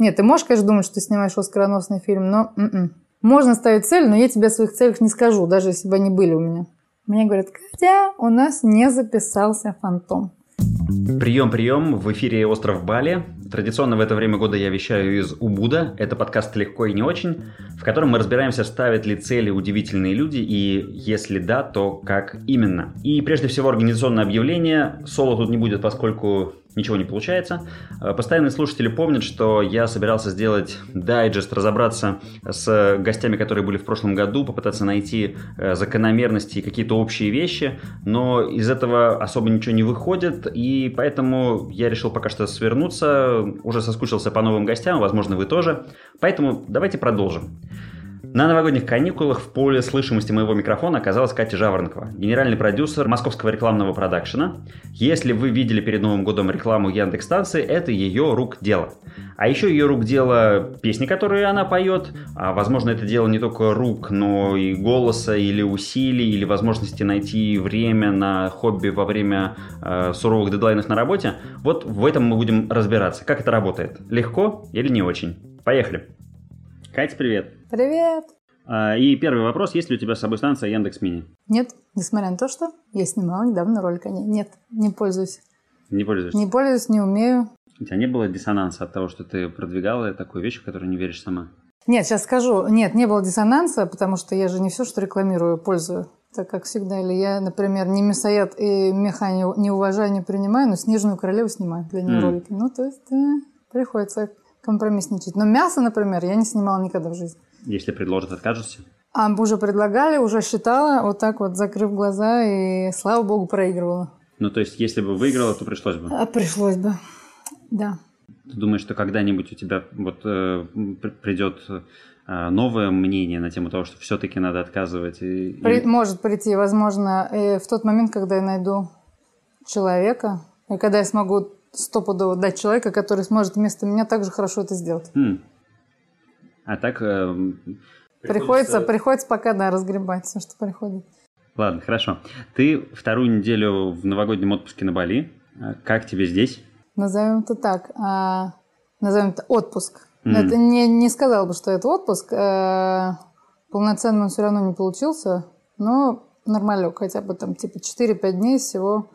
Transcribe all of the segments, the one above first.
Нет, ты можешь, конечно, думать, что ты снимаешь оскароносный фильм, но м-м. можно ставить цель, но я тебе о своих целях не скажу, даже если бы они были у меня. Мне говорят, Катя, у нас не записался фантом. Прием, прием, в эфире «Остров Бали». Традиционно в это время года я вещаю из Убуда. Это подкаст «Легко и не очень», в котором мы разбираемся, ставят ли цели удивительные люди, и если да, то как именно. И прежде всего организационное объявление. Соло тут не будет, поскольку ничего не получается. Э, постоянные слушатели помнят, что я собирался сделать дайджест, разобраться с гостями, которые были в прошлом году, попытаться найти э, закономерности и какие-то общие вещи, но из этого особо ничего не выходит, и поэтому я решил пока что свернуться, уже соскучился по новым гостям, возможно, вы тоже. Поэтому давайте продолжим. На новогодних каникулах в поле слышимости моего микрофона оказалась Катя Жаворонкова, генеральный продюсер московского рекламного продакшена. Если вы видели перед Новым годом рекламу Яндекс станции, это ее рук дело. А еще ее рук дело песни, которые она поет. А возможно, это дело не только рук, но и голоса, или усилий, или возможности найти время на хобби во время э, суровых дедлайнов на работе. Вот в этом мы будем разбираться. Как это работает? Легко или не очень? Поехали! Катя, привет! Привет! А, и первый вопрос, есть ли у тебя с собой станция Яндекс Мини? Нет, несмотря на то, что я снимала недавно ролик о ней. Нет, не пользуюсь. Не пользуешься? Не пользуюсь, не умею. У тебя не было диссонанса от того, что ты продвигала такую вещь, в которую не веришь сама? Нет, сейчас скажу. Нет, не было диссонанса, потому что я же не все, что рекламирую, пользую. Так как всегда. Или я, например, не мясоед и меха не, не уважаю, не принимаю, но «Снежную королеву» снимаю для нее mm. ролики. Ну, то есть да, приходится компромиссничать. Но мясо, например, я не снимала никогда в жизни. Если предложат, откажешься? А, уже предлагали, уже считала, вот так вот, закрыв глаза, и, слава богу, проигрывала. Ну, то есть, если бы выиграла, то пришлось бы? А, пришлось бы, да. Ты думаешь, что когда-нибудь у тебя вот э, придет э, новое мнение на тему того, что все-таки надо отказывать? И, При, Может прийти, возможно, и в тот момент, когда я найду человека, и когда я смогу стопудово дать человека, который сможет вместо меня также хорошо это сделать. Mm. А так... Э, приходится... приходится, приходится пока, да, разгребать все, что приходит. Ладно, хорошо. Ты вторую неделю в новогоднем отпуске на Бали. А как тебе здесь? Назовем это так. А, назовем это отпуск. Mm. Это не, не сказал бы, что это отпуск. А, полноценно он все равно не получился. Но нормально, хотя бы там типа 4-5 дней всего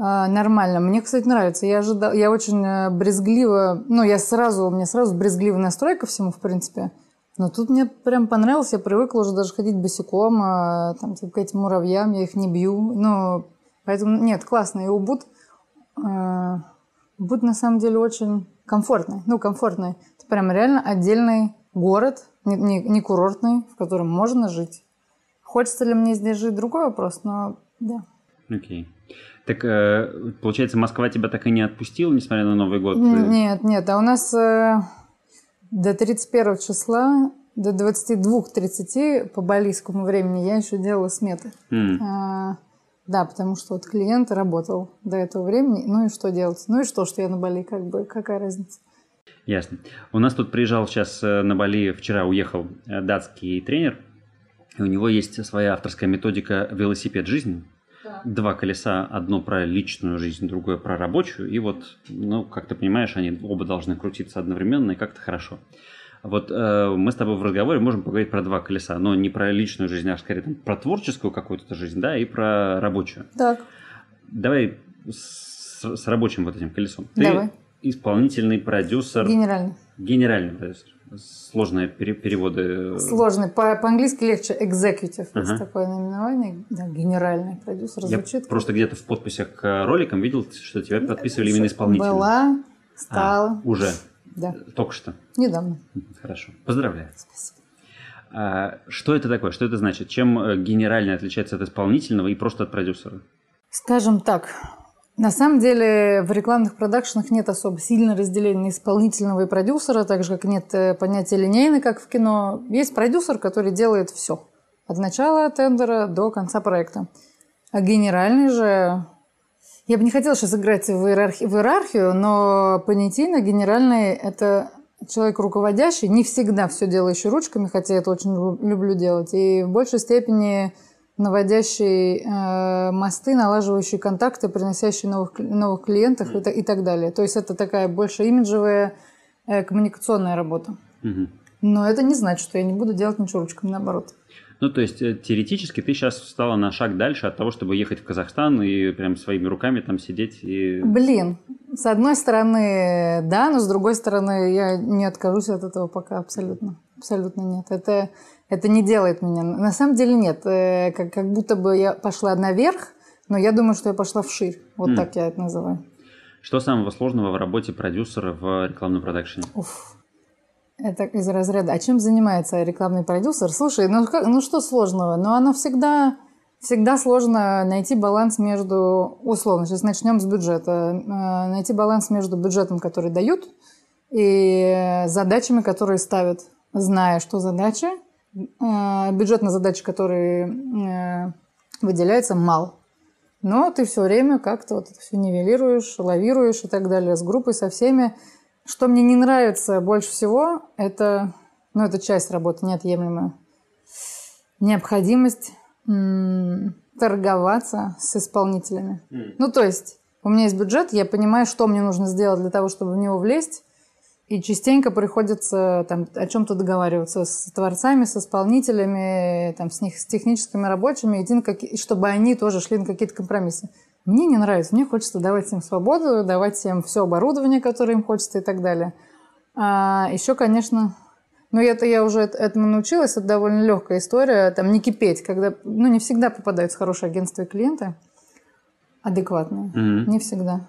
нормально. Мне, кстати, нравится. Я ожидала, я очень э, брезгливо, ну, я сразу, у меня сразу брезгливый настрой всему, в принципе. Но тут мне прям понравилось, я привыкла уже даже ходить босиком, а, там, типа, к этим муравьям, я их не бью. Ну, поэтому, нет, классно. И Убуд, э, Убуд на самом деле очень комфортный. Ну, комфортный. Это прям реально отдельный город, не, не, не курортный, в котором можно жить. Хочется ли мне здесь жить, другой вопрос, но да. Окей. Okay. Так, э, получается, Москва тебя так и не отпустила, несмотря на Новый год? Нет, нет. А у нас э, до 31 числа, до 22-30 по балийскому времени я еще делала сметы. Mm. А, да, потому что вот клиент работал до этого времени. Ну и что делать? Ну и что, что я на Бали, как бы, какая разница? Ясно. У нас тут приезжал сейчас э, на Бали, вчера уехал датский тренер, и у него есть своя авторская методика «Велосипед жизни» два колеса, одно про личную жизнь, другое про рабочую, и вот, ну, как ты понимаешь, они оба должны крутиться одновременно и как-то хорошо. Вот э, мы с тобой в разговоре можем поговорить про два колеса, но не про личную жизнь, а скорее там, про творческую какую-то жизнь, да, и про рабочую. Так. Давай с, с рабочим вот этим колесом. Ты Давай. Исполнительный продюсер. Генеральный. Генеральный продюсер сложные переводы. Сложный. По- по-английски легче executive. Ага. Есть такое наименование. Да, генеральный продюсер. Я звучит. просто где-то в подписях к роликам видел, что тебя подписывали именно исполнительно. Была, стала. А, уже? Да. Только что? Недавно. Хорошо. Поздравляю. Спасибо. А, что это такое? Что это значит? Чем э, генеральный отличается от исполнительного и просто от продюсера? Скажем так, на самом деле в рекламных продакшенах нет особо сильно разделения исполнительного и продюсера, так же как нет э, понятия линейный, как в кино. Есть продюсер, который делает все. От начала тендера до конца проекта. А генеральный же... Я бы не хотела сейчас играть в, иерархи... в иерархию, но понятийно генеральный – это человек руководящий, не всегда все делающий ручками, хотя я это очень люблю делать. И в большей степени наводящий э, мосты, налаживающий контакты, приносящий новых, новых клиентов и, и так далее. То есть это такая больше имиджевая э, коммуникационная работа. Мгм. Но это не значит, что я не буду делать ничего ручками, наоборот. Ну, то есть, э, теоретически ты сейчас встала на шаг дальше от того, чтобы ехать в Казахстан и прям своими руками там сидеть и... Блин, с одной стороны, да, но с другой стороны, я не откажусь от этого пока абсолютно. Абсолютно нет. Это, это не делает меня. На самом деле нет. Э, Как, как будто бы я пошла наверх, но я думаю, что я пошла вширь. Вот М. так я это называю. Что самого сложного в работе продюсера в рекламном продакшене? Уф. Это из разряда. А чем занимается рекламный продюсер? Слушай, ну, как- ну что сложного? Ну, оно всегда, всегда сложно найти баланс между, условно, сейчас начнем с бюджета, Э, найти баланс между бюджетом, который дают, и задачами, которые ставят, зная, что задачи, э, бюджет на задачи, которые э, выделяется, мал. Но ты все время как-то вот это все нивелируешь, лавируешь и так далее с группой, со всеми. Что мне не нравится больше всего, это, ну, это часть работы неотъемлемая. Необходимость м, торговаться с исполнителями. Ну, то есть, у меня есть бюджет, я понимаю, что мне нужно сделать для того, чтобы в него влезть, и частенько приходится там, о чем-то договариваться с творцами, с исполнителями, там, с, них, с техническими рабочими, идти на какие- чтобы они тоже шли на какие-то компромиссы. Мне не нравится. Мне хочется давать им свободу, давать им все оборудование, которое им хочется и так далее. А еще, конечно, ну это я уже эт- этому научилась, это довольно легкая история, там не кипеть, когда, ну не всегда попадаются хорошие агентства и клиенты, адекватные, Мгм. не всегда.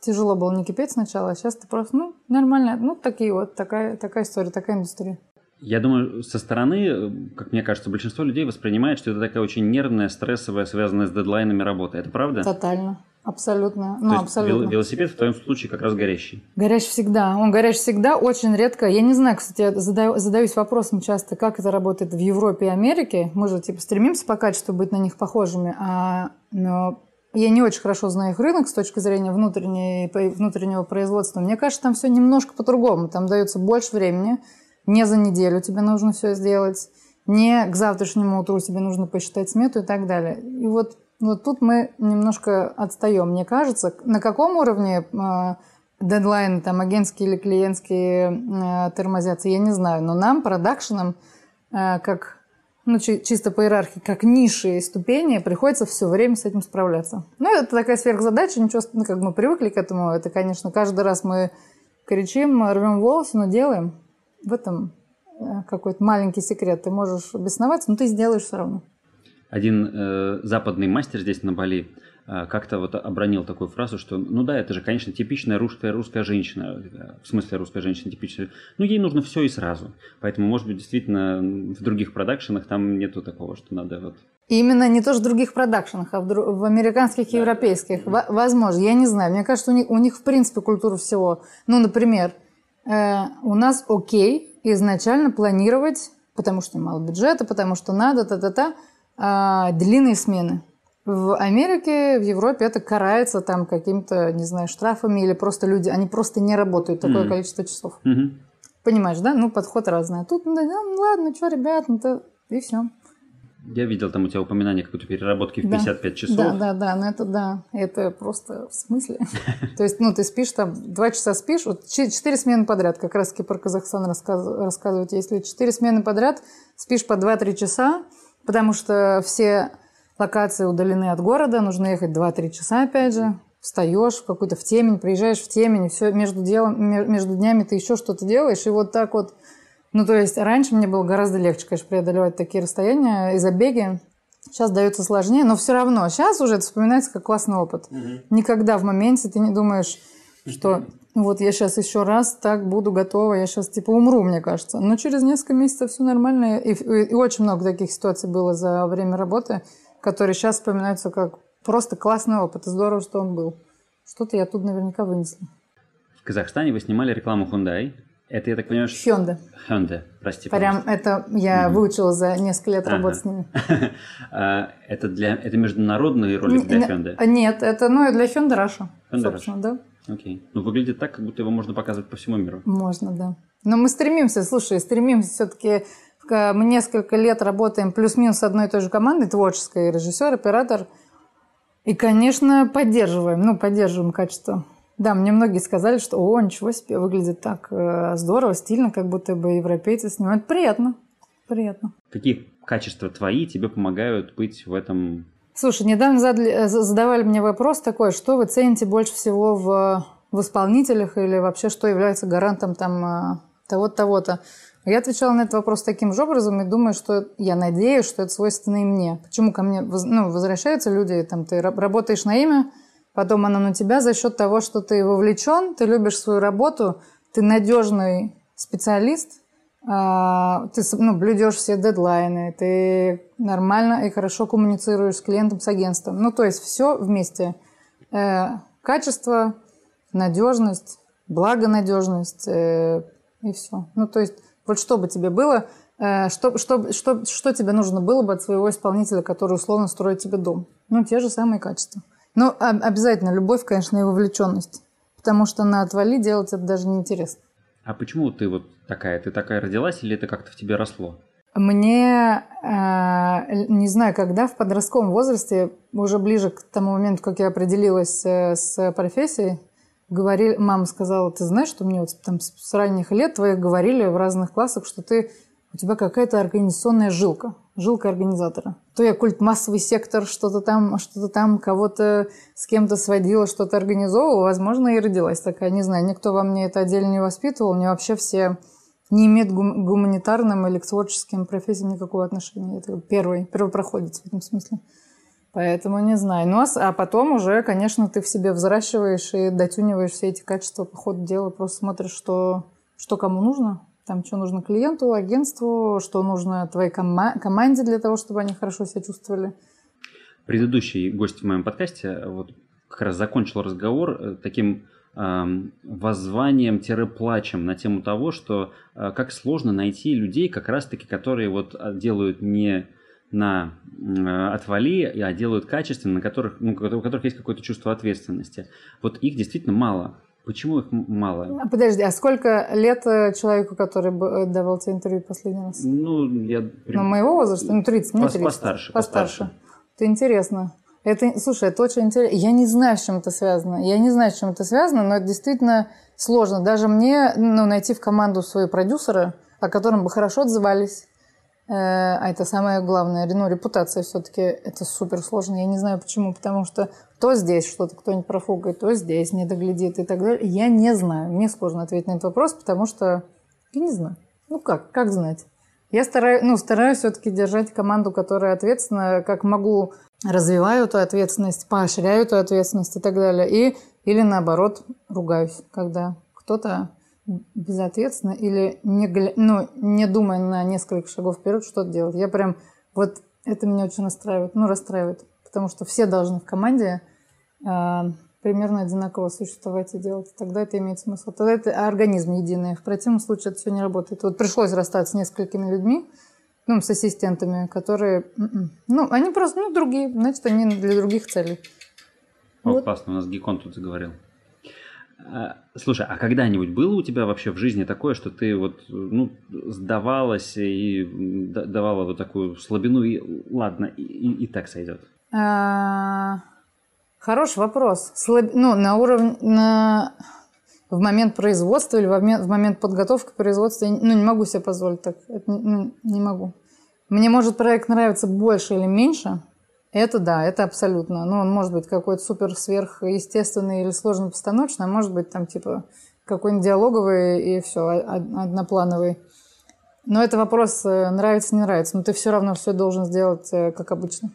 Тяжело было не кипеть сначала, а сейчас ты просто, ну, нормально, ну, такие вот, такая, такая история, такая индустрия. Я думаю, со стороны, э, как мне кажется, большинство людей воспринимает, что это такая очень нервная, стрессовая, связанная с дедлайнами работа. Это правда? Тотально, абсолютно, То ну, есть абсолютно. вел- велосипед в твоем случае как раз горящий. Горящий всегда. Он горящий всегда, очень редко. Я не знаю, кстати, я задаю- задаюсь вопросом часто, как это работает в Европе и Америке. Мы же типа стремимся по качеству быть на них похожими, а но я не очень хорошо знаю их рынок с точки зрения внутреннего производства. Мне кажется, там все немножко по-другому. Там дается больше времени. Не за неделю тебе нужно все сделать. Не к завтрашнему утру тебе нужно посчитать смету и так далее. И вот, вот тут мы немножко отстаем, мне кажется. На каком уровне а, дедлайны, там, агентские или клиентские э, тормозятся, я не знаю. Но нам, продакшенам, э, как, ну, чи- чисто по иерархии, как ниши и ступени, приходится все время с этим справляться. Ну, это такая сверхзадача, ничего, ну, как мы привыкли к этому. Это, конечно, каждый раз мы кричим, рвем волосы, но делаем. В этом э, какой-то маленький секрет. Ты можешь бесноваться, но ты сделаешь все равно. Один э, западный мастер здесь на Бали э, как-то вот обронил такую фразу, что, ну да, это же, конечно, типичная русская русская женщина, э, в смысле русская женщина типичная, ну ей нужно все и сразу, поэтому, может быть, действительно в других продакшенах там нету такого, что надо вот именно не тоже в других продакшенах, а в, дру- в американских и европейских. Во- возможно, я не знаю. Мне кажется, у них, у них в принципе культура всего. Ну, например, э, у нас окей изначально планировать, потому что мало бюджета, потому что надо, та-та-та, а, длинные смены. В Америке, в Европе это карается там каким-то, не знаю, штрафами или просто люди, они просто не работают такое Мгм. количество часов. Мгм. Понимаешь, да? Ну, подход разный. А тут, ну, да, ну ладно, что, ребят, ну, то и все. Я видел там у тебя упоминание какой-то переработки в Да. 55 часов. Да, да, да, но это да, это просто в смысле. То есть, ну, ты спишь там, два часа спишь, вот че- четыре смены подряд, как раз таки про Казахстан рассказ- рассказывают, если четыре смены подряд, спишь по 2-3 часа, потому что все локации удалены от города, нужно ехать 2-3 часа, опять же, встаешь в какую-то в темень, приезжаешь в темень, и все между, делом, ме- между днями ты еще что-то делаешь, и вот так вот ну, то есть раньше мне было гораздо легче, конечно, преодолевать такие расстояния и забеги. Сейчас дается сложнее, но все равно. Сейчас уже это вспоминается как классный опыт. Никогда в моменте ты не думаешь, что вот я сейчас еще раз так буду готова, я сейчас типа умру, мне кажется. Но через несколько месяцев все нормально. И, и- и очень много таких ситуаций было за время работы, которые сейчас вспоминаются как просто классный опыт. И здорово, что он был. Что-то я тут наверняка вынесла. В Казахстане вы снимали рекламу Hyundai. Это, я так понимаю, что... Hyundai. Hyundai, прости, Прям это я Мгм. выучила за несколько лет Ага. работы с ними. пожалуйста. А, Это для... Это международный ролик для Hyundai? Нет, это ну, для Hyundai Russia, Hyundai собственно, да. Окей. Ну, выглядит так, как будто его можно показывать по всему миру. Можно, да. Но мы стремимся, слушай, стремимся все-таки... Мы несколько лет работаем плюс-минус с одной и той же командой, творческой, режиссер, оператор. И, конечно, поддерживаем, ну, поддерживаем качество. Да, мне многие сказали, что о, ничего себе, выглядит так э, здорово, стильно, как будто бы европейцы снимают. Приятно, приятно. Какие качества твои тебе помогают быть в этом? Слушай, недавно задали, э, задавали мне вопрос такой, что вы цените больше всего в, в исполнителях или вообще что является гарантом там э, того-то, того-то. Я отвечала на этот вопрос таким же образом и думаю, что я надеюсь, что это свойственно и мне. Почему ко мне ну, возвращаются люди, там, ты работаешь на имя, потом оно на тебя за счет того, что ты вовлечен, ты любишь свою работу, ты надежный специалист, ты ну, блюдешь все дедлайны, ты нормально и хорошо коммуницируешь с клиентом, с агентством. Ну, то есть все вместе. Э, качество, надежность, благонадежность э, и все. Ну, то есть вот что бы тебе было, э, что, что, что, что тебе нужно было бы от своего исполнителя, который условно строит тебе дом? Ну, те же самые качества. Ну, обязательно любовь, конечно, и вовлеченность. Потому что на отвали делать это даже неинтересно. А почему ты вот такая? Ты такая родилась или это как-то в тебе росло? Мне, э, не знаю, когда в подростковом возрасте, уже ближе к тому моменту, как я определилась э, с профессией, говорили, мама сказала, ты знаешь, что мне вот там с ранних лет твоих говорили в разных классах, что ты у тебя какая-то организационная жилка, жилка организатора. То я культ массовый сектор, что-то там, что-то там, кого-то с кем-то сводила, что-то организовывала, возможно, и родилась такая, не знаю, никто во мне это отдельно не воспитывал, мне вообще все не имеют гум- гуманитарным или к творческим профессиям никакого отношения. Это первый, первопроходец в этом смысле. Поэтому не знаю. Ну, а, а потом уже, конечно, ты в себе взращиваешь и дотюниваешь все эти качества по ходу дела. Просто смотришь, что, что кому нужно. Там, что нужно клиенту, агентству, что нужно твоей кома- команде для того, чтобы они хорошо себя чувствовали. Предыдущий гость в моем подкасте вот как раз закончил разговор э, таким воззванием-плачем на тему того, что э, как сложно найти людей, как раз-таки, которые вот э, делают не на э, отвали, а делают качественно, на которых, ну, у которых есть какое-то чувство ответственности. Вот их действительно мало. Почему их мало? А, подожди, а сколько лет э, человеку, который э, давал тебе интервью последний раз? Ну, я... Ну, моего возраста? Ну, 30, мне 30. Постарше. Постарше. Это интересно. Это, слушай, это очень интересно. Я не знаю, с чем это связано. Я не знаю, с чем это связано, но это действительно сложно. Даже мне ну, найти в команду своего продюсера, о котором бы хорошо отзывались, а это самое главное. Ну, репутация все-таки это супер сложно. Я не знаю почему. Потому что то здесь что-то кто-нибудь профукает, то здесь не доглядит и так далее. Я не знаю. Мне сложно ответить на этот вопрос, потому что я не знаю. Ну как? Как знать? Я стараюсь, ну, стараюсь все-таки держать команду, которая ответственна, как могу, развиваю эту ответственность, поощряю эту ответственность и так далее. И, или наоборот, ругаюсь, когда кто-то безответственно или не, ну, не думая на несколько шагов вперед, что делать. Я прям, вот это меня очень расстраивает, ну, расстраивает, потому что все должны в команде э, примерно одинаково существовать и делать. Тогда это имеет смысл. Тогда это организм единый. В противном случае это все не работает. Вот пришлось расстаться с несколькими людьми, ну, с ассистентами, которые, м-м, ну, они просто, ну, другие, значит, они для других целей. О, вот. классно, у нас Гекон тут заговорил. А, слушай, а когда-нибудь было у тебя вообще в жизни такое, что ты вот, ну, сдавалась и давала вот такую слабину, и ладно, и, и так сойдет? А, хороший вопрос. Слаб... Ну, на уровне, на... в момент производства или в момент, в момент подготовки производства, ну, не могу себе позволить так. Это, ну, не могу. Мне может проект нравиться больше или меньше – это да, это абсолютно. Ну, он может быть какой-то супер сверхъестественный или сложно постановочный, а может быть там типа какой-нибудь диалоговый и все, одноплановый. Но это вопрос э, нравится, не нравится. Но ты все равно все должен сделать э, как обычно.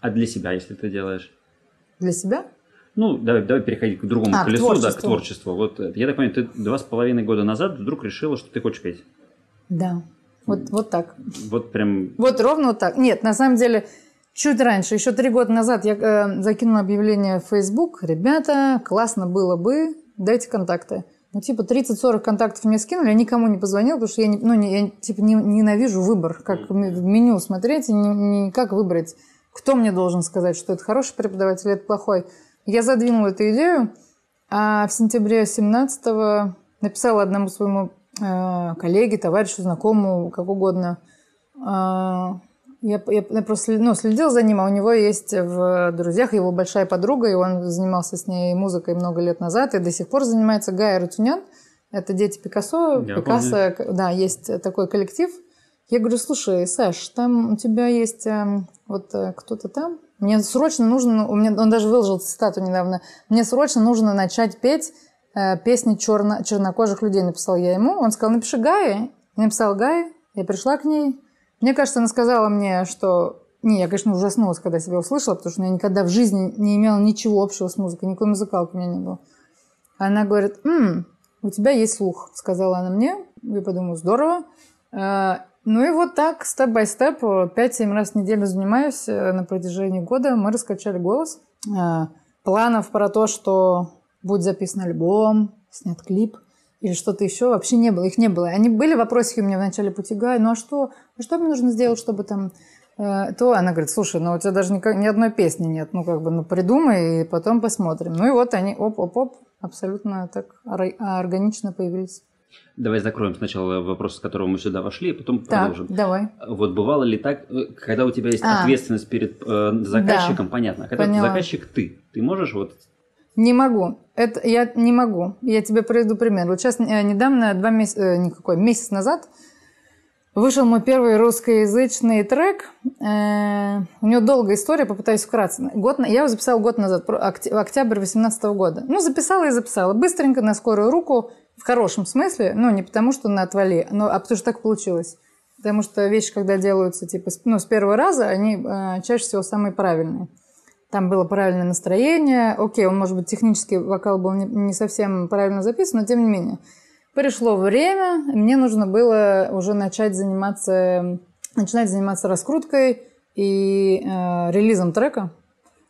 А для себя, если ты делаешь? Для себя? Ну, давай, давай переходить к другому а, колесу, к да, к творчеству. Вот э, я так понимаю, ты два с половиной года назад вдруг решила, что ты хочешь петь. Да. Вот, вот так. Вот прям. Вот ровно вот так. Нет, на самом деле Чуть раньше, еще три года назад, я э, закинула объявление в Facebook. Ребята, классно было бы, дайте контакты. Ну, типа, 30-40 контактов мне скинули, я никому не позвонила, потому что я, не, ну, не, я типа, не, ненавижу выбор, как меню смотреть и не, не как выбрать, кто мне должен сказать, что это хороший преподаватель или это плохой. Я задвинула эту идею, а в сентябре 17-го написала одному своему э, коллеге, товарищу, знакомому, как угодно, э, Я, я, я просто ну, следил за ним, а у него есть в друзьях его большая подруга, и он занимался с ней музыкой много лет назад, и до сих пор занимается Гай Рутюнян. Это дети Пикассо. Я Пикассо, помню. да, есть такой коллектив. Я говорю, слушай, Саш, там у тебя есть э, вот э, кто-то там. Мне срочно нужно, у меня, он даже выложил цитату недавно, мне срочно нужно начать петь э, песни черно, чернокожих людей, написал я ему. Он сказал, напиши Гае. Я написал Гае, я пришла к ней. Мне кажется, она сказала мне, что... Не, я, конечно, ужаснулась, когда себя услышала, потому что я никогда в жизни не имела ничего общего с музыкой, никакой музыкалки у меня не было. Она говорит, М, у тебя есть слух, сказала она мне. Я подумала, здорово. Э, ну и вот так, степ-бай-степ, 5-7 раз в неделю занимаюсь э, на протяжении года. Мы раскачали голос. Э, планов про то, что будет записан альбом, снят клип или что-то еще, вообще не было. Их не было. Они были вопросики у меня в начале пути. Гай, ну а что? А что мне нужно сделать, чтобы там то она говорит, слушай, ну у тебя даже ни, ни одной песни нет, ну как бы, ну придумай и потом посмотрим. Ну и вот они, оп-оп-оп, абсолютно так органично появились. Давай закроем сначала вопрос, с которого мы сюда вошли, и потом так, продолжим. давай. Вот бывало ли так, э, когда у тебя есть а, ответственность перед э, заказчиком, да, понятно. А когда поняла. заказчик ты, ты можешь вот... Не могу. Это я не могу. Я тебе приведу пример. Вот сейчас э, недавно, два месяца, э, никакой, месяц назад вышел мой первый русскоязычный трек. Э, у него долгая история, попытаюсь вкратце. Год, я его записала год назад, октябрь 2018 года. Ну, записала и записала. Быстренько, на скорую руку в хорошем смысле, ну, не потому что на отвали, но, а потому что так получилось. Потому что вещи, когда делаются типа ну, с первого раза, они э, чаще всего самые правильные. Там было правильное настроение. Окей, он, может быть, технически вокал был не, не совсем правильно записан, но тем не менее. Пришло время, мне нужно было уже начать заниматься, начинать заниматься раскруткой и э, релизом трека.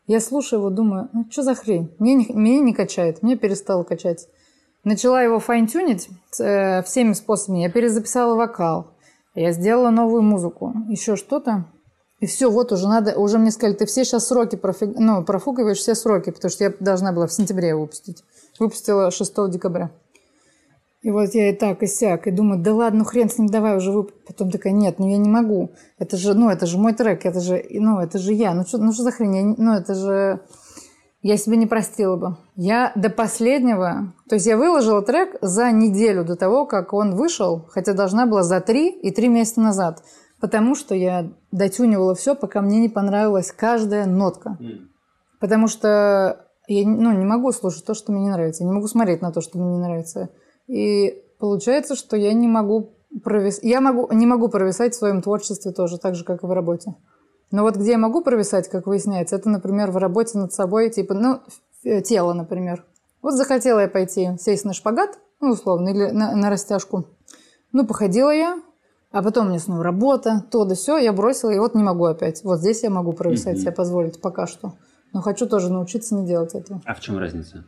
Я слушаю его, думаю, ну что за хрень? Мне не, меня не качает, мне перестало качать. Начала его файн-тюнить э, всеми способами. Я перезаписала вокал, я сделала новую музыку, еще что-то. И все, вот уже надо, уже мне сказали, ты все сейчас сроки профиг, ну, профукиваешь все сроки, потому что я должна была в сентябре выпустить. Выпустила 6 декабря. И вот я и так, и сяк, и думаю, да ладно, ну хрен с ним, давай уже вы. Потом такая, нет, ну я не могу. Это же, ну, это же мой трек, это же, ну, это же я. Ну что, ну что за хрень? Я, ну, это же я себе не простила бы. Я до последнего... То есть я выложила трек за неделю до того, как он вышел, хотя должна была за три и три месяца назад. Потому что я дотюнивала все, пока мне не понравилась каждая нотка. Mm. Потому что я ну, не могу слушать то, что мне не нравится. Я не могу смотреть на то, что мне не нравится. И получается, что я не могу провис... Я могу... не могу провисать в своем творчестве тоже, так же, как и в работе. Но вот где я могу провисать, как выясняется, это, например, в работе над собой, типа, ну, э, тело, например. Вот захотела я пойти сесть на шпагат, ну, условно, или на, на растяжку. Ну, походила я, а потом меня снова работа, то да все, я бросила, и вот не могу опять. Вот здесь я могу провисать mm-hmm. себе позволить пока что. Но хочу тоже научиться не делать этого. А в чем разница?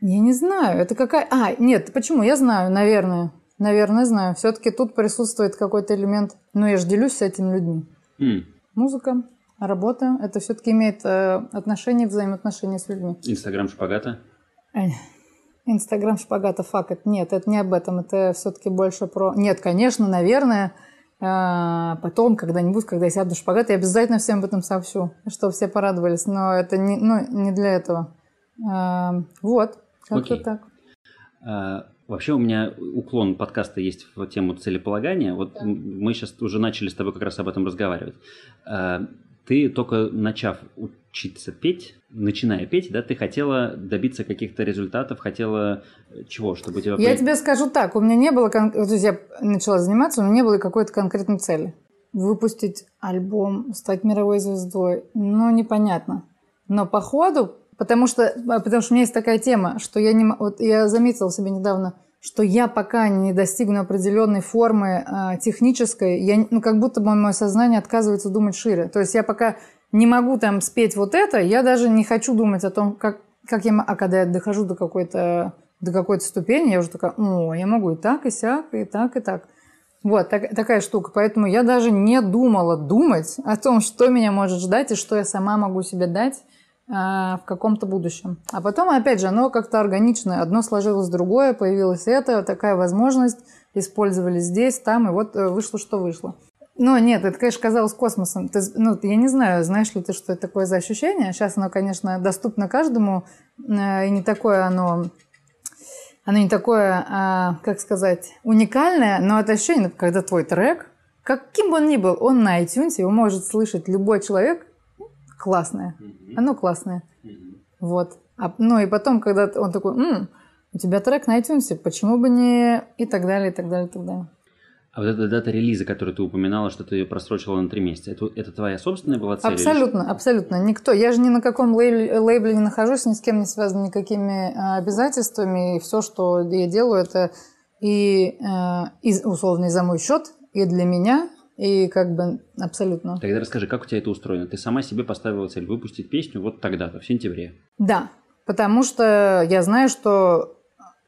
Я не знаю. Это какая... А, нет, почему? Я знаю, наверное. Наверное, знаю. Все-таки тут присутствует какой-то элемент. Ну, я же делюсь с этими людьми. Mm музыка, работа. Это все-таки имеет э, отношение, взаимоотношения с людьми. Инстаграм шпагата? Инстаграм шпагата, факт. Нет, это не об этом. Это все-таки больше про... Нет, конечно, наверное, э, потом когда-нибудь, когда я сяду на шпагат, я обязательно всем об этом сообщу, чтобы все порадовались. Но это не, ну, не для этого. Э, вот, как-то так. А, Вообще у меня уклон подкаста есть в тему целеполагания. Вот да. мы сейчас уже начали с тобой как раз об этом разговаривать. Ты только начав учиться петь, начиная петь, да, ты хотела добиться каких-то результатов, хотела чего, чтобы тебя... Я тебе скажу так, у меня не было... Кон... То есть я начала заниматься, у меня не было какой-то конкретной цели. Выпустить альбом, стать мировой звездой, ну, непонятно. Но по ходу Потому что, а, потому что у меня есть такая тема, что я не... Вот я заметила себе недавно, что я пока не достигну определенной формы э, технической, я, ну, как будто бы мое сознание отказывается думать шире. То есть я пока не могу там спеть вот это, я даже не хочу думать о том, как, как я... А когда я дохожу до какой-то до какой-то ступени, я уже такая, о, я могу и так, и сяк, и так, и так. Вот так, такая штука. Поэтому я даже не думала думать о том, что меня может ждать и что я сама могу себе дать в каком-то будущем. А потом, опять же, оно как-то органично. Одно сложилось другое, появилось это, такая возможность, использовали здесь, там, и вот э, вышло, что вышло. Ну, нет, это, конечно, казалось космосом. Ты, ну, я не знаю, знаешь ли ты, что это такое за ощущение. Сейчас оно, конечно, доступно каждому, э, и не такое оно оно не такое, а, как сказать, уникальное, но это ощущение, когда твой трек, каким бы он ни был, он на iTunes, его может слышать любой человек, классное. Оно классное. Вот. А, ну и потом, когда он такой, М, у тебя трек на iTunes, почему бы не... И так далее, и так далее, и так далее. А вот эта дата релиза, которую ты упоминала, что ты ее просрочила на три месяца, это, это твоя собственная была цель? Абсолютно, или... абсолютно. Никто. Я же ни на каком лейбле, лейбле не нахожусь, ни с кем не связан никакими а, обязательствами. И все, что я делаю, это и, э, и условно и за мой счет, и для меня, и как бы абсолютно. Тогда расскажи, как у тебя это устроено? Ты сама себе поставила цель выпустить песню вот тогда-то, в сентябре. Да, потому что я знаю, что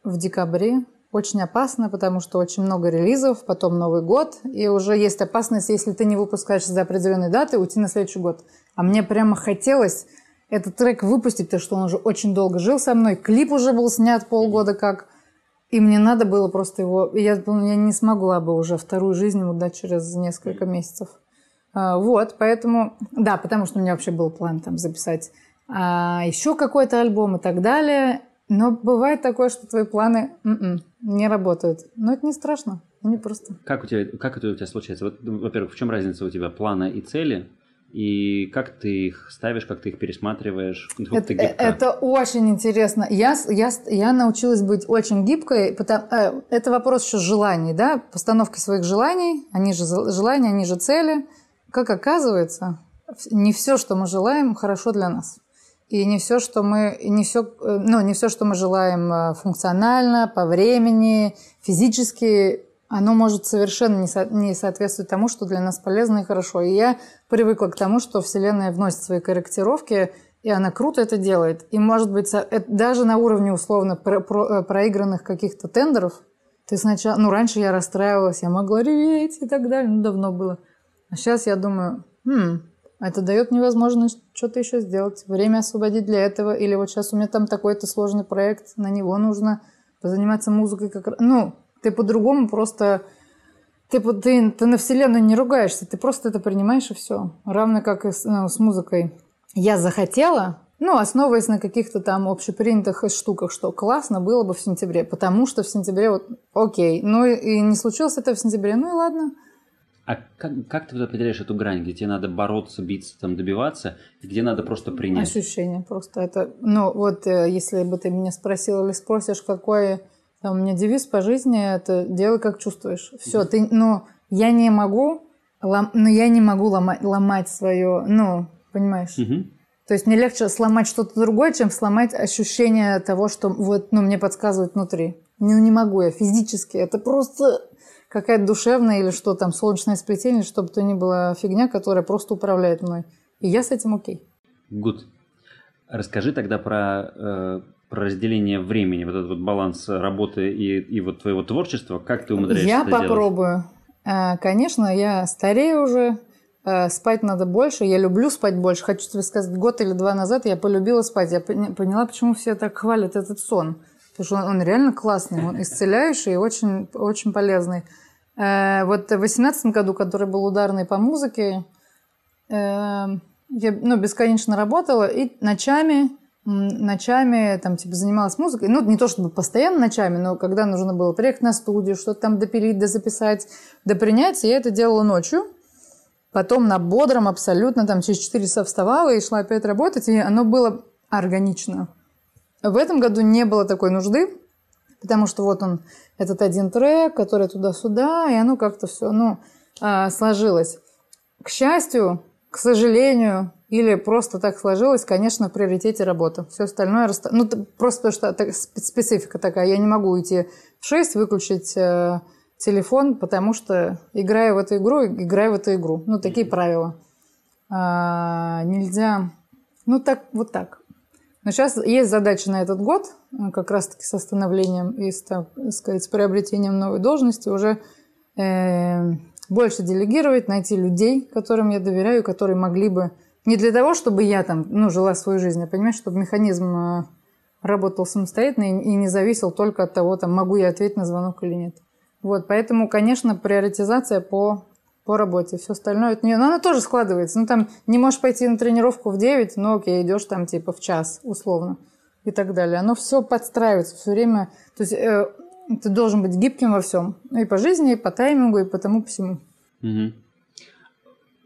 в декабре очень опасно, потому что очень много релизов, потом Новый год, и уже есть опасность, если ты не выпускаешься за определенной даты, уйти на следующий год. А мне прямо хотелось этот трек выпустить, потому что он уже очень долго жил со мной, клип уже был снят полгода как, и мне надо было просто его... Я, я не смогла бы уже вторую жизнь ему дать через несколько месяцев. А, вот, поэтому... Да, потому что у меня вообще был план там записать а, еще какой-то альбом и так далее. Но бывает такое, что твои планы м-м, не работают. Но это не страшно, они просто... Как, у тебя, как это у тебя случается? Вот, во-первых, в чем разница у тебя плана и цели? И как ты их ставишь, как ты их пересматриваешь? Это, это очень интересно. Я, я, я научилась быть очень гибкой. Потому, э, это вопрос еще желаний, да? Постановки своих желаний. Они же желания, они же цели. Как оказывается, не все, что мы желаем, хорошо для нас. И не все, что мы, не все, э, ну, не все, что мы желаем э, функционально, по времени, физически, оно может совершенно не, со, не соответствовать тому, что для нас полезно и хорошо. И я привыкла к тому, что Вселенная вносит свои корректировки, и она круто это делает. И, может быть, даже на уровне условно про, про, э, проигранных каких-то тендеров, ты сначала, ну, раньше я расстраивалась, я могла реветь и так далее, ну, давно было. А сейчас я думаю, хм, это дает мне возможность что-то еще сделать, время освободить для этого. Или вот сейчас у меня там такой-то сложный проект, на него нужно позаниматься музыкой. Как... Ну, ты по-другому просто... Ты, ты, ты на Вселенную не ругаешься, ты просто это принимаешь и все. Равно как и с, ну, с музыкой. Я захотела, ну, основываясь на каких-то там общепринятых штуках, что классно было бы в сентябре, потому что в сентябре вот окей. Ну и не случилось это в сентябре, ну и ладно. А как, как ты вот определяешь эту грань, где тебе надо бороться, биться, там, добиваться, где надо просто принять? Ощущение просто. Это, ну, вот э, если бы ты меня спросил или спросишь, какой там, у меня девиз по жизни, это делай как чувствуешь. Все, ты, ну, я не могу, лом, но я не могу ломать, ломать свое, ну, понимаешь? Угу. То есть мне легче сломать что-то другое, чем сломать ощущение того, что вот, ну, мне подсказывает внутри. Не, не могу я физически. Это просто какая-то душевная или что там, солнечное сплетение, чтобы то ни было фигня, которая просто управляет мной. И я с этим окей. Гуд. Расскажи тогда про, э, про разделение времени, вот этот вот баланс работы и, и вот твоего творчества. Как ты умудряешься Я это попробую. Делать? Конечно, я старею уже, э, спать надо больше, я люблю спать больше. Хочу тебе сказать, год или два назад я полюбила спать. Я поняла, почему все так хвалят этот сон. Потому что он, он реально классный, он исцеляющий и очень, очень полезный. Э, вот в 2018 году, который был ударный по музыке, э, я ну, бесконечно работала и ночами, ночами там типа занималась музыкой. Ну, не то чтобы постоянно ночами, но когда нужно было приехать на студию, что-то там допилить, дозаписать, допринять, я это делала ночью. Потом на бодром абсолютно, там через 4 часа вставала и шла опять работать, и оно было органично. В этом году не было такой нужды, потому что вот он, этот один трек, который туда-сюда, и оно как-то все, ну, а, сложилось. К счастью, к сожалению, или просто так сложилось, конечно, в приоритете работа. Все остальное... Расста... Ну, просто потому что специфика такая. Я не могу уйти в 6, выключить э, телефон, потому что играю в эту игру, играю в эту игру. Ну, такие правила. А, нельзя... Ну, так, вот так. Но сейчас есть задача на этот год, как раз-таки с остановлением и так сказать, с приобретением новой должности, уже э, больше делегировать, найти людей, которым я доверяю, которые могли бы... Не для того, чтобы я там, ну, жила свою жизнь, а понимаешь, чтобы механизм э, работал самостоятельно и, не зависел только от того, там, могу я ответить на звонок или нет. Вот, поэтому, конечно, приоритизация по по работе. Все остальное это не... Но оно тоже складывается. Ну, там не можешь пойти на тренировку в 9, но окей, идешь там типа в час, условно. И так далее. Оно все подстраивается все время. То есть э, ты должен быть гибким во всем. И по жизни, и по таймингу, и по тому, по всему. Угу.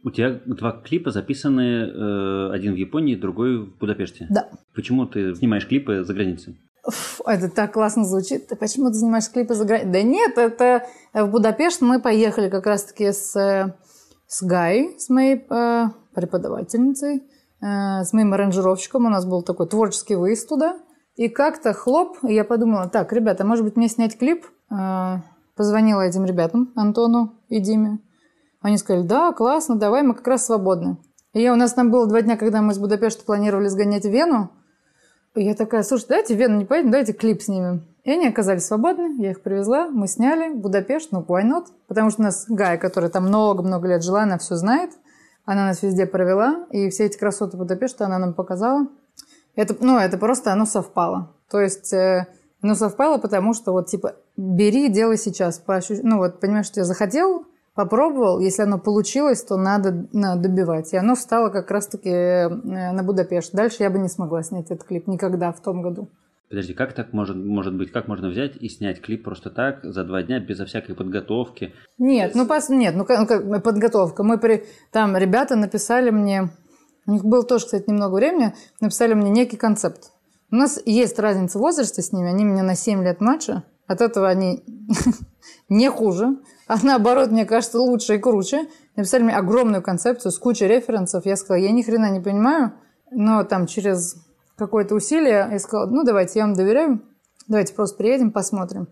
У тебя два клипа записаны, э, один в Японии, другой в Будапеште. Да. Почему ты снимаешь клипы за границей? это так классно звучит. Ты почему ты снимаешь клипы за границей? Да нет, это в Будапешт мы поехали как раз-таки с, с Гай, с моей э, преподавательницей, э, с моим аранжировщиком. У нас был такой творческий выезд туда. И как-то хлоп, я подумала, так, ребята, может быть, мне снять клип? Э, позвонила этим ребятам, Антону и Диме. Они сказали, да, классно, давай, мы как раз свободны. И у нас там было два дня, когда мы из Будапешта планировали сгонять в Вену. И я такая, слушай, давайте в Вену не поедем, давайте клип снимем. И они оказались свободны, я их привезла, мы сняли Будапешт, ну, why not? Потому что у нас Гая, которая там много-много лет жила, она все знает. Она нас везде провела, и все эти красоты Будапешта она нам показала. Это, ну, это просто оно совпало. То есть э, оно совпало, потому что вот типа бери, делай сейчас. По ощущ... Ну вот, понимаешь, что я захотел, попробовал, если оно получилось, то надо, надо добивать. И оно встало как раз-таки э, на Будапешт. Дальше я бы не смогла снять этот клип никогда в том году. Подожди, как так может, может быть? Как можно взять и снять клип просто так, за два дня, безо всякой подготовки? Нет, ну, пос, нет, ну как, как подготовка. Мы при, там ребята написали мне, у них было тоже, кстати, немного времени, написали мне некий концепт. У нас есть разница в возрасте с ними, они меня на 7 лет младше, от этого они не хуже а наоборот, мне кажется, лучше и круче. Написали мне огромную концепцию с кучей референсов. Я сказала, я ни хрена не понимаю, но там через какое-то усилие я сказала, ну давайте, я вам доверяю, давайте просто приедем, посмотрим.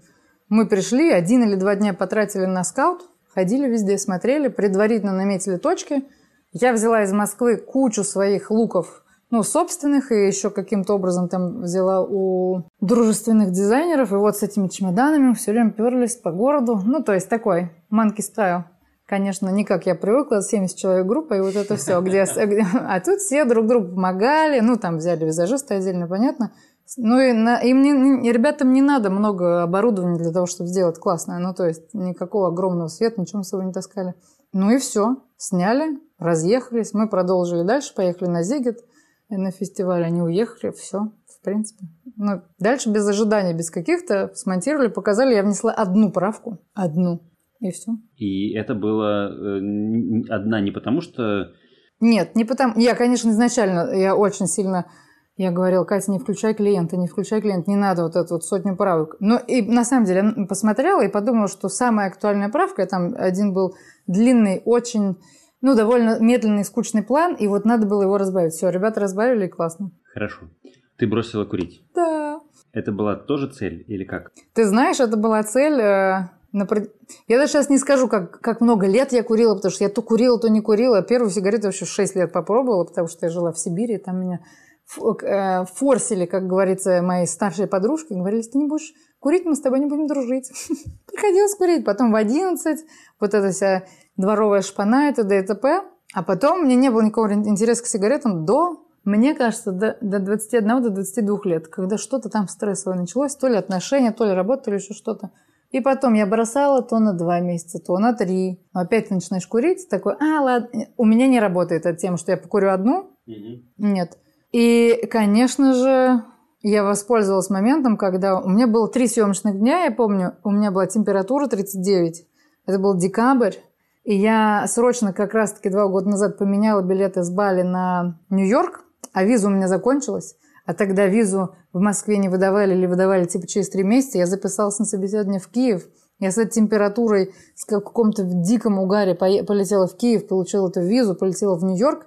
Мы пришли, один или два дня потратили на скаут, ходили везде, смотрели, предварительно наметили точки. Я взяла из Москвы кучу своих луков ну, собственных, и еще каким-то образом там взяла у дружественных дизайнеров. И вот с этими чемоданами все время перлись по городу. Ну, то есть такой monkey style. Конечно, не как я привыкла, 70 человек группа, и вот это все. Где, а тут все друг другу помогали. Ну, там взяли визажиста отдельно, понятно. Ну, и на, им не, ребятам не надо много оборудования для того, чтобы сделать классное. Ну, то есть никакого огромного света, ничего мы с собой не таскали. Ну и все. Сняли, разъехались. Мы продолжили дальше, поехали на Зигет на фестиваль, они уехали, все, в принципе. Ну, дальше без ожидания, без каких-то, смонтировали, показали, я внесла одну правку, одну, и все. И это было э, одна не потому, что... Нет, не потому... Я, конечно, изначально, я очень сильно... Я говорила, Катя, не включай клиента, не включай клиента, не надо вот эту вот сотню правок. Но и на самом деле я посмотрела и подумала, что самая актуальная правка, там один был длинный, очень ну, довольно медленный, скучный план, и вот надо было его разбавить. Все, ребята разбавили, и классно. Хорошо. Ты бросила курить? Да. Это была тоже цель или как? Ты знаешь, это была цель... Э, на... Я даже сейчас не скажу, как, как много лет я курила, потому что я то курила, то не курила. Первую сигарету вообще 6 лет попробовала, потому что я жила в Сибири, там меня э, форсили, как говорится, мои старшие подружки, говорили, ты не будешь курить, мы с тобой не будем дружить. Приходилось курить. Потом в 11, вот эта вся дворовая шпана, это ДТП. А потом мне не было никакого интереса к сигаретам до, мне кажется, до, до 21, до 22 лет, когда что-то там стрессовое началось, то ли отношения, то ли работа, то ли еще что-то. И потом я бросала то на два месяца, то на три. Опять ты начинаешь курить, такой, а, ладно, у меня не работает эта тема, что я покурю одну. Mm-hmm. Нет. И, конечно же, я воспользовалась моментом, когда у меня было три съемочных дня, я помню, у меня была температура 39. Это был декабрь. И я срочно как раз-таки два года назад поменяла билеты с Бали на Нью-Йорк, а виза у меня закончилась. А тогда визу в Москве не выдавали или выдавали типа через три месяца. Я записалась на собеседование в Киев. Я с этой температурой, с каком-то диком угаре полетела в Киев, получила эту визу, полетела в Нью-Йорк.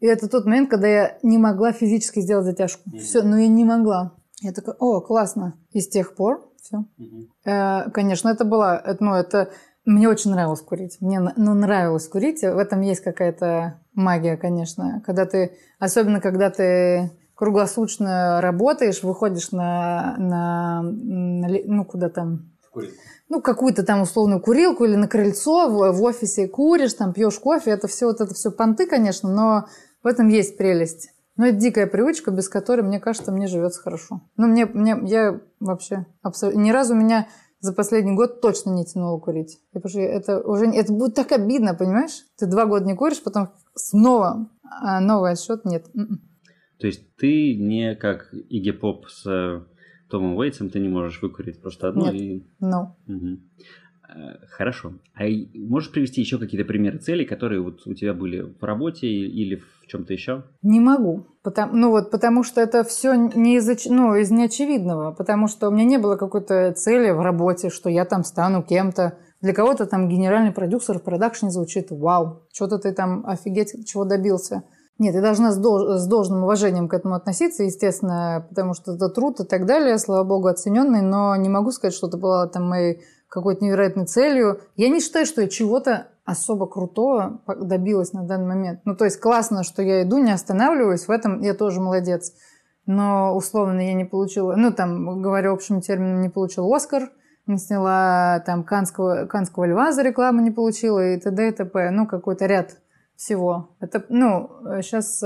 И это тот момент, когда я не могла физически сделать затяжку. Mm-hmm. Все, но я не могла. Я такая, о, классно. И с тех пор все. Mm-hmm. Э, конечно, это было, ну, это мне очень нравилось курить. Мне ну, нравилось курить. В этом есть какая-то магия, конечно. Когда ты, особенно когда ты круглосуточно работаешь, выходишь на, на, на ну, куда там? Курить. Ну, какую-то там условную курилку или на крыльцо в, в офисе куришь, там пьешь кофе. Это все, вот это все понты, конечно, но в этом есть прелесть. Но это дикая привычка, без которой, мне кажется, мне живется хорошо. Ну, мне, мне, я вообще абсолютно... Ни разу меня за последний год точно не тянуло курить. Я, потому что это уже это будет так обидно, понимаешь? Ты два года не куришь, потом снова а новый отсчет нет. М-м. То есть ты не как Игги Поп с э, Томом Уэйтсом, ты не можешь выкурить просто одну Нет. и... Ну. Мгм. Э, Хорошо. А можешь привести еще какие-то примеры целей, которые вот у тебя были в работе или в чем-то еще? Не могу. Потому, ну вот, потому что это все не из, ну, из неочевидного. Потому что у меня не было какой-то цели в работе, что я там стану кем-то. Для кого-то там генеральный продюсер в продакшене звучит «Вау, что-то ты там офигеть чего добился». Нет, я должна с, дол- с должным уважением к этому относиться, естественно, потому что это труд и так далее, слава богу, оцененный, но не могу сказать, что это было там моей какой-то невероятной целью. Я не считаю, что я чего-то особо крутого добилась на данный момент. Ну, то есть классно, что я иду, не останавливаюсь, в этом я тоже молодец. Но условно я не получила, ну, там, говоря общим термином, не получила Оскар, не сняла там Канского, Канского льва за рекламу не получила и т.д. и т.п. Ну, какой-то ряд всего. Это, ну, сейчас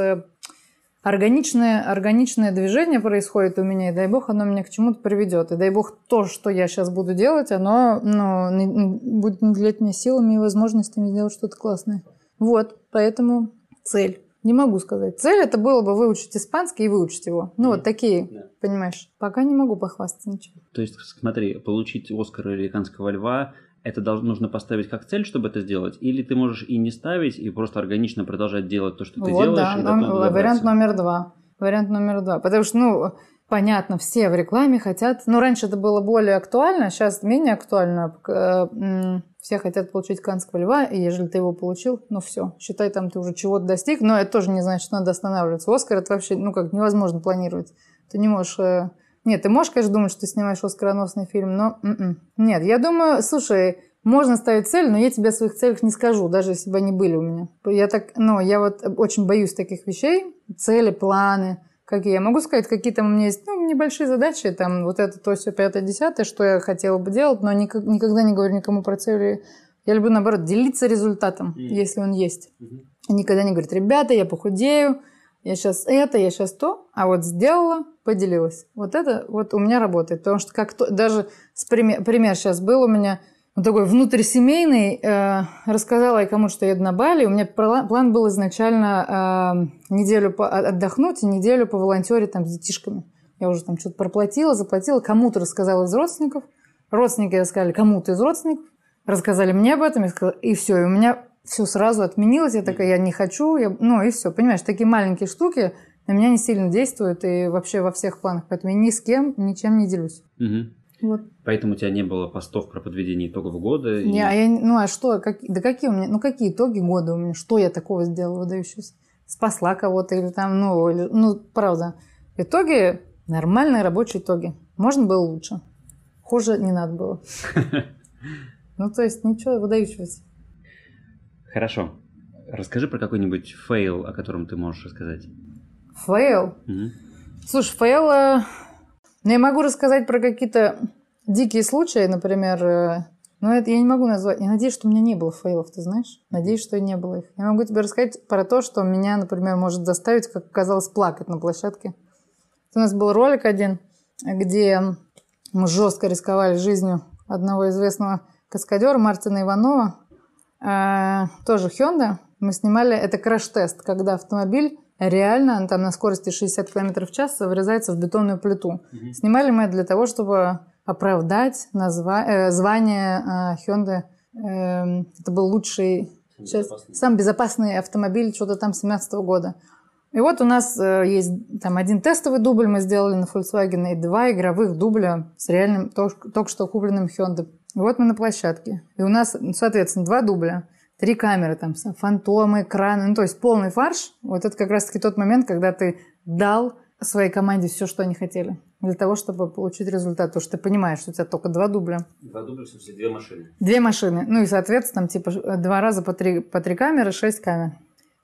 органичное, органичное движение происходит у меня, и дай бог оно меня к чему-то приведет. И дай бог то, что я сейчас буду делать, оно ну, не- не- будет наделять меня силами и возможностями сделать что-то классное. Вот, поэтому цель. Не могу сказать. Цель это было бы выучить испанский и выучить его. Ну, вот такие, Да. понимаешь. Пока не могу похвастаться ничем. То есть, смотри, получить Оскар или Канского льва, это должно, нужно поставить как цель, чтобы это сделать? Или ты можешь и не ставить, и просто органично продолжать делать то, что ты вот, делаешь? да, ном- вариант добраться? номер два. Вариант номер два. Потому что, ну, понятно, все в рекламе хотят... Ну, раньше это было более актуально, сейчас менее актуально. Э, Все хотят получить Канского льва, и если ты его получил, ну все, считай, там ты уже чего-то достиг. Но это тоже не значит, что надо останавливаться. Оскар это вообще, ну как, невозможно планировать. Ты не можешь... Нет, ты можешь, конечно, думать, что ты снимаешь оскароносный фильм, но м-м. нет. Я думаю, слушай, можно ставить цель, но я тебе о своих целях не скажу, даже если бы они были у меня. Я так, ну, я вот очень боюсь таких вещей, цели, планы, какие. Я могу сказать, какие там у меня есть, ну, небольшие задачи, там, вот это, то, все, пятое, десятое, что я хотела бы делать, но никак- никогда не говорю никому про цели. Я люблю, наоборот, делиться результатом, Мгм. если он есть. И никогда не говорит, ребята, я похудею, я сейчас это, я сейчас то, а вот сделала, поделилась. Вот это вот у меня работает, потому что как то, даже с пример, пример сейчас был у меня он такой внутрисемейный. э, рассказала я кому-то, что еду на Бали. У меня пла- план был изначально э, неделю от- отдохнуть и неделю по волонтере там с детишками. Я уже там что-то проплатила, заплатила. Кому-то рассказала из родственников. Родственники рассказали кому-то из родственников. Рассказали мне об этом. И, сказала- и все. И у меня все сразу отменилось. Я такая, я не хочу. Я... Ну и все. Понимаешь, такие маленькие штуки на меня не сильно действуют. И вообще во всех планах. Поэтому я ни с кем ничем не делюсь. Мгм. Вот. Поэтому у тебя не было постов про подведение итогов года? и- Не, а я, ну а что, как, да какие у меня, ну какие итоги года у меня, что я такого сделала выдающегося? Спасла кого-то или там, ну, или- ну, правда. Итоги, нормальные рабочие итоги. Можно было лучше. Хуже не надо было. Ну, то есть, ничего выдающегося. Хорошо. Расскажи про какой-нибудь фейл, о котором ты можешь рассказать. Фейл. Мгм. Слушай, фейл... э, Ну, я могу рассказать про какие-то дикие случаи, например, э, но это я не могу назвать. Я надеюсь, что у меня не было фейлов, ты знаешь? Надеюсь, что не было их. Я могу тебе рассказать про то, что меня, например, может заставить, как оказалось, плакать на площадке. У нас был ролик один, где мы жестко рисковали жизнью одного известного каскадера Мартина Иванова. Э, тоже Hyundai. Мы снимали, это краш-тест, когда автомобиль реально там на скорости 60 км в час врезается в бетонную плиту. Мгм. Снимали мы это для того, чтобы оправдать назва- э, звание э, Hyundai. Эм, это был лучший, сейчас, самый безопасный автомобиль что-то там 17 года. И вот у нас э, есть там один тестовый дубль мы сделали на Volkswagen и два игровых дубля с реальным тол- только что купленным Hyundai. И вот мы на площадке. И у нас, соответственно, два дубля, три камеры, там, фантомы, экраны, ну, то есть полный фарш. Вот это как раз-таки тот момент, когда ты дал своей команде все, что они хотели. Для того, чтобы получить результат. Потому что ты понимаешь, что у тебя только два дубля. Два дубля, в смысле, две машины. Две машины. Ну и, соответственно, там типа два раза по три, по три камеры, шесть камер.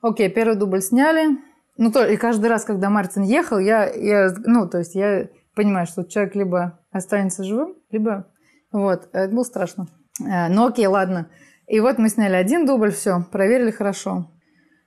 Окей, первый дубль сняли. Ну, то, и каждый раз, когда Мартин ехал, я, я, ну, то есть я понимаю, что человек либо останется живым, либо... Вот, это было страшно. Э, Ну, окей, ладно. И вот мы сняли один дубль, все, проверили хорошо.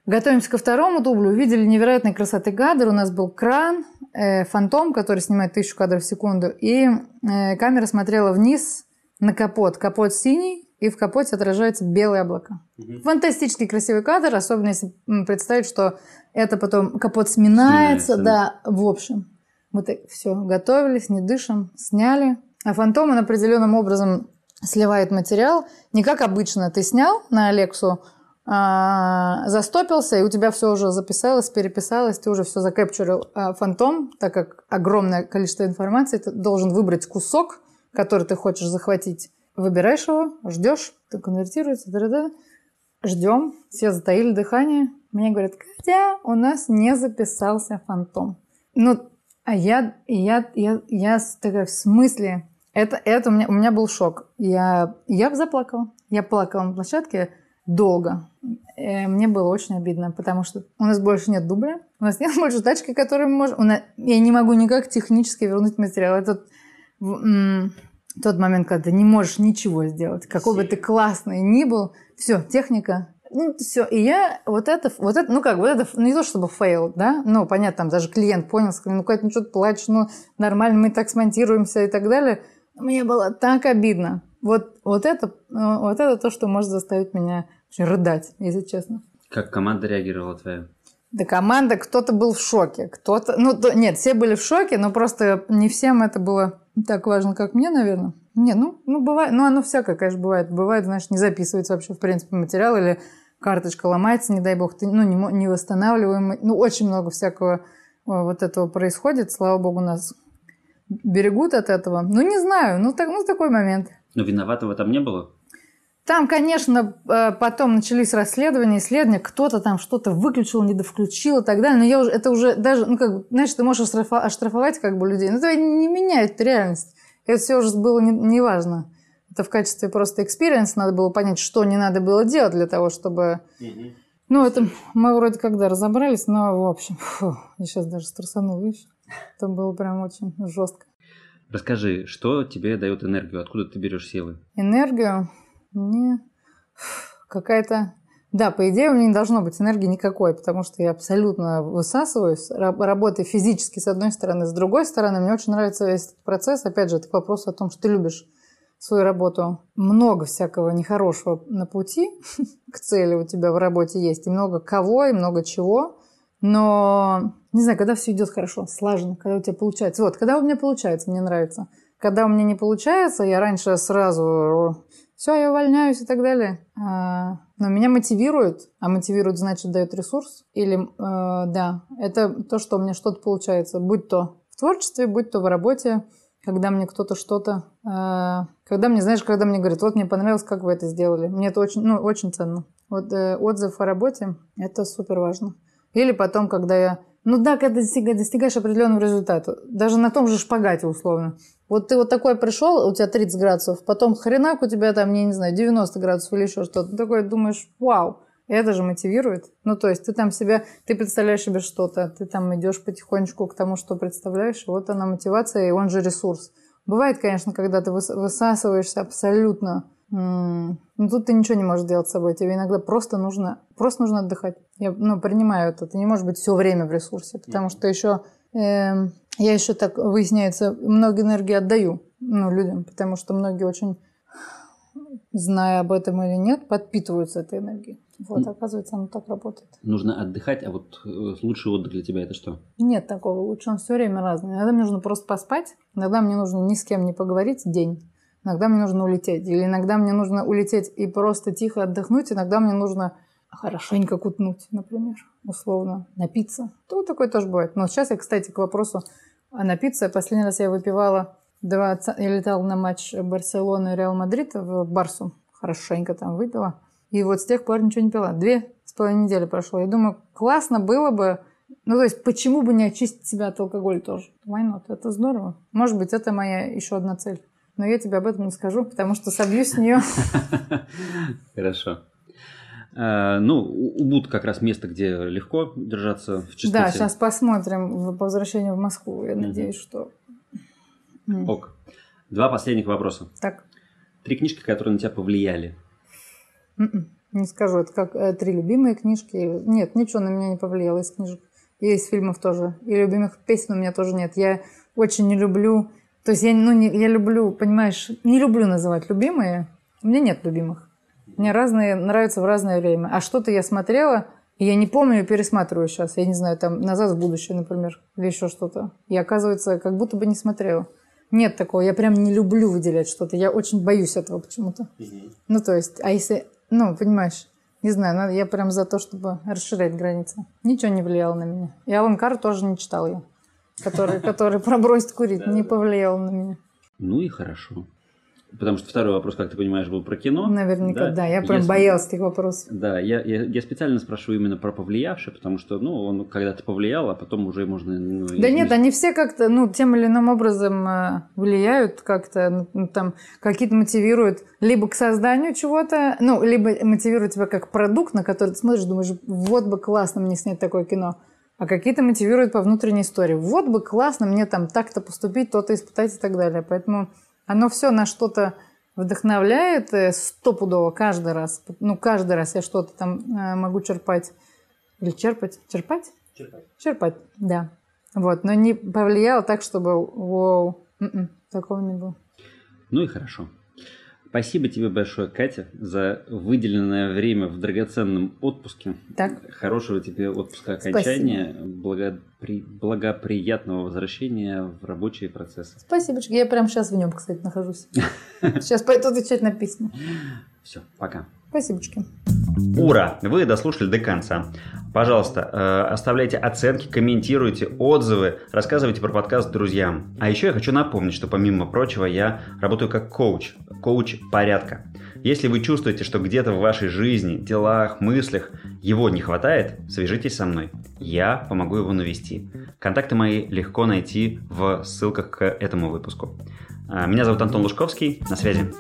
Готовимся ко второму дублю, увидели невероятной красоты кадр. У нас был кран, э, фантом, который снимает тысячу кадров в секунду, и э, камера смотрела вниз на капот. Капот синий, и в капоте отражается белое облако. Угу. Фантастически красивый кадр, особенно если представить, что это потом капот сминается, сминается да. да, в общем. Мы так все готовились, не дышим, сняли. А фантом он определенным образом сливает материал. Не как обычно ты снял на Алексу, а, застопился, и у тебя все уже записалось, переписалось, ты уже все закэпчурил. А фантом, так как огромное количество информации, ты должен выбрать кусок, который ты хочешь захватить. Выбираешь его, ждешь, ты конвертируется, да -да ждем, все затаили дыхание. Мне говорят, Катя, у нас не записался фантом. Ну, а я, я, я, я такая, в смысле? Это, это у меня, у меня был шок. Я, я заплакала. Я плакала на площадке долго. Э, мне было очень обидно, потому что у нас больше нет дубля, у нас нет больше тачки, которую мы можем... Нас... Я не могу никак технически вернуть материал. Это тот момент, когда ты не можешь ничего сделать. Какой бы ты классный ни был, все, техника ну, все. И я вот это, вот это, ну как, вот это, ну не то чтобы фейл, да, ну понятно, там даже клиент понял, сказал, ну Кать, ну что ты плачешь, ну нормально, мы так смонтируемся и так далее. Мне было так обидно. Вот, вот, это, вот это то, что может заставить меня рыдать, если честно. Как команда реагировала твоя? Да команда, кто-то был в шоке, кто-то... Ну, то, нет, все были в шоке, но просто не всем это было так важно, как мне, наверное. Не, ну, ну бывает, ну оно всякое, конечно, бывает. Бывает, знаешь, не записывается вообще, в принципе, материал, или карточка ломается, не дай бог, ты, ну, не, не восстанавливаем. Ну, очень много всякого вот этого происходит. Слава богу, нас берегут от этого. Ну, не знаю, ну, так, ну такой момент. Но виноватого там не было? Там, конечно, э, потом начались расследования, исследования, кто-то там что-то выключил, недовключил и так далее. Но я уже, это уже даже, ну, как, знаешь, ты можешь оштрафовать как бы людей, но это не меняет реальность. Это все уже было неважно. Не это в качестве просто experience надо было понять, что не надо было делать для того, чтобы... Угу. Ну, это мы вроде когда разобрались, но, в общем, фу, я сейчас даже стрессанула, видишь? Это было прям очень жестко. Расскажи, что тебе дает энергию? Откуда ты берешь силы? Энергию? Мне какая-то... Да, по идее, у меня не должно быть энергии никакой, потому что я абсолютно высасываюсь, работаю физически с одной стороны, с другой стороны, мне очень нравится весь этот процесс. Опять же, это к вопросу о том, что ты любишь свою работу. Много всякого нехорошего на пути к цели у тебя в работе есть. И много кого, и много чего. Но, не знаю, когда все идет хорошо, слаженно, когда у тебя получается. Вот, когда у меня получается, мне нравится. Когда у меня не получается, я раньше сразу все, я увольняюсь и так далее. А, но меня мотивирует, а мотивирует, значит, дает ресурс. Или, э, да, это то, что у меня что-то получается. Будь то в творчестве, будь то в работе, когда мне кто-то что-то... Э, когда мне, знаешь, когда мне говорят, вот мне понравилось, как вы это сделали. Мне это очень, ну, очень ценно. Вот э, отзыв о работе – это супер важно. Или потом, когда я ну да, когда достигаешь определенного результата, даже на том же шпагате условно. Вот ты вот такой пришел, у тебя 30 градусов, потом хренак у тебя там, я не знаю, 90 градусов или еще что-то. Ты такой думаешь, вау, это же мотивирует. Ну, то есть ты там себя, ты представляешь себе что-то, ты там идешь потихонечку к тому, что представляешь, и вот она мотивация, и он же ресурс. Бывает, конечно, когда ты высасываешься абсолютно ну, тут ты ничего не можешь делать с собой. Тебе иногда просто нужно, просто нужно отдыхать. Я ну, принимаю это. Ты не можешь быть все время в ресурсе, потому что еще э, я еще так выясняется, много энергии отдаю ну, людям, потому что многие очень, зная об этом или нет, подпитываются этой энергией. Вот, оказывается, оно так работает. Нужно отдыхать, а вот э, лучший отдых для тебя это что? Нет такого. Лучше он все время разный. Иногда мне нужно просто поспать, иногда мне нужно ни с кем не поговорить день. Иногда мне нужно улететь. Или иногда мне нужно улететь и просто тихо отдохнуть. Иногда мне нужно хорошенько кутнуть, например, условно, напиться. То такое тоже бывает. Но сейчас я, кстати, к вопросу о напиться. Последний раз я выпивала 20... Я летала на матч Барселоны и Реал Мадрид в Барсу. Хорошенько там выпила. И вот с тех пор ничего не пила. Две с половиной недели прошло. Я думаю, классно было бы ну, то есть, почему бы не очистить себя от алкоголя тоже? Why not? Это здорово. Может быть, это моя еще одна цель но я тебе об этом не скажу, потому что собьюсь с нее. Хорошо. А, ну, Убуд как раз место, где легко держаться в чистоте. Да, сейчас посмотрим по возвращению в Москву. Я надеюсь, что... Ок. Два последних вопроса. Так. Три книжки, которые на тебя повлияли. М-м, не скажу, это как э, три любимые книжки. Нет, ничего на меня не повлияло из книжек. И из фильмов тоже. И любимых песен у меня тоже нет. Я очень не люблю То есть я, ну, не, я люблю, понимаешь, не люблю называть любимые. У меня нет любимых. Мне разные нравятся в разное время. А что-то я смотрела, и я не помню, пересматриваю сейчас. Я не знаю, там «Назад в будущее», например, или еще что-то. И оказывается, как будто бы не смотрела. Нет такого. Я прям не люблю выделять что-то. Я очень боюсь этого почему-то. Угу. Ну, то есть, а если... Ну, понимаешь, не знаю, надо, я прям за то, чтобы расширять границы. Ничего не влияло на меня. И Алан Кар тоже не читал я. Который, который про бросить курить, не повлиял на меня. Ну и хорошо. Потому что второй вопрос, как ты понимаешь, был про кино. Наверняка, да. да. Я прям Если... боялась этих вопросов. Да, я, я, я специально спрашиваю именно про повлиявший, потому что, ну, он когда-то повлиял, а потом уже можно... Ну, да нет, они все как-то, ну, тем или иным образом э, влияют как-то, ну, там, какие-то мотивируют либо к созданию чего-то, ну, либо мотивируют тебя как продукт, на который ты смотришь, думаешь, вот бы классно мне снять такое кино. А какие-то мотивируют по внутренней истории. Вот бы классно мне там так-то поступить, то-то испытать и так далее. Поэтому оно все на что-то вдохновляет э, стопудово каждый раз. Ну, каждый раз я что-то там э, могу черпать. Или черпать? Черпать? Черпать. Черпать, да. Вот, но не повлияло так, чтобы вау, м-м, такого не было. Ну и хорошо. Спасибо тебе большое, Катя, за выделенное время в драгоценном отпуске. Так. Хорошего тебе отпуска окончания, благопри... благоприятного возвращения в рабочие процессы. Спасибо. Я прямо сейчас в нем, кстати, нахожусь. Сейчас пойду отвечать на письма. Все, пока. Спасибо. Ура! Вы дослушали до конца. Пожалуйста, э, оставляйте оценки, комментируйте отзывы, рассказывайте про подкаст друзьям. А еще я хочу напомнить, что помимо прочего я работаю как коуч, коуч порядка. Если вы чувствуете, что где-то в вашей жизни, делах, мыслях его не хватает, свяжитесь со мной. Я помогу его навести. Контакты мои легко найти в ссылках к этому выпуску. Э, меня зовут Антон Лужковский. На связи.